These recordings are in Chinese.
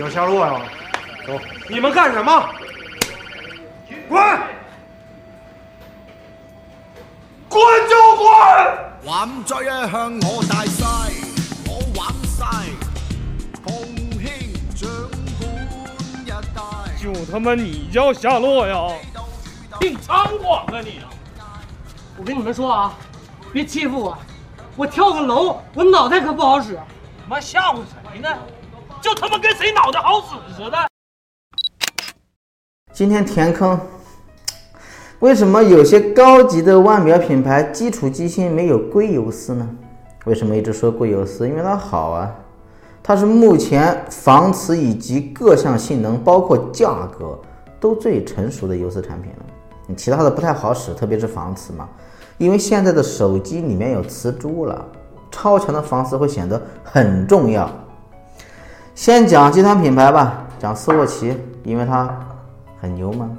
叫夏洛呀？走，你们干什么？滚！滚就滚！玩醉啊向我大晒，我玩晒，奉兴掌管一带。就他妈你叫夏洛呀？挺猖狂啊你！我跟你们说啊，别欺负我，我跳个楼，我脑袋可不好使。妈吓唬谁呢？就他妈跟谁脑袋好使似的。今天填坑，为什么有些高级的腕表品牌基础机芯没有硅油丝呢？为什么一直说硅油丝？因为它好啊，它是目前防磁以及各项性能，包括价格都最成熟的油丝产品了。你其他的不太好使，特别是防磁嘛，因为现在的手机里面有磁珠了，超强的防磁会显得很重要。先讲集团品牌吧，讲斯沃琪，因为它很牛嘛。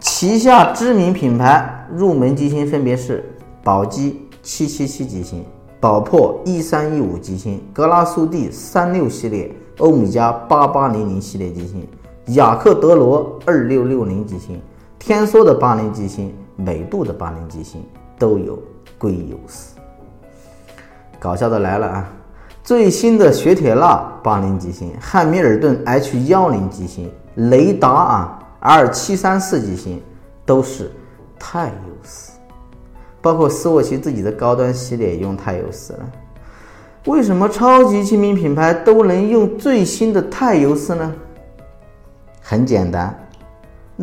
旗下知名品牌入门机芯分别是宝玑七七七机芯、宝珀一三一五机芯、格拉苏蒂三六系列、欧米茄八八零零系列机芯、雅克德罗二六六零机芯、天梭的八零机芯、美度的八零机芯都有硅油丝。搞笑的来了啊！最新的雪铁纳八零机芯、汉密尔顿 H 幺零机芯、雷达啊 R 七三四机芯都是钛油丝，包括斯沃琪自己的高端系列也用钛油丝了。为什么超级亲民品牌都能用最新的钛油丝呢？很简单，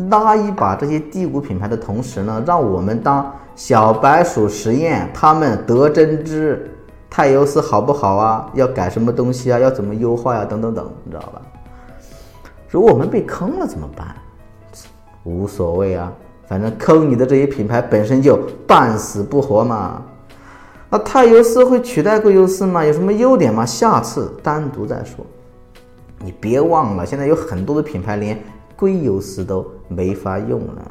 拉一把这些低谷品牌的同时呢，让我们当小白鼠实验，他们得真知。钛油丝好不好啊？要改什么东西啊？要怎么优化呀？等等等，你知道吧？如果我们被坑了怎么办？无所谓啊，反正坑你的这些品牌本身就半死不活嘛。那钛油丝会取代硅油丝吗？有什么优点吗？下次单独再说。你别忘了，现在有很多的品牌连硅油丝都没法用了。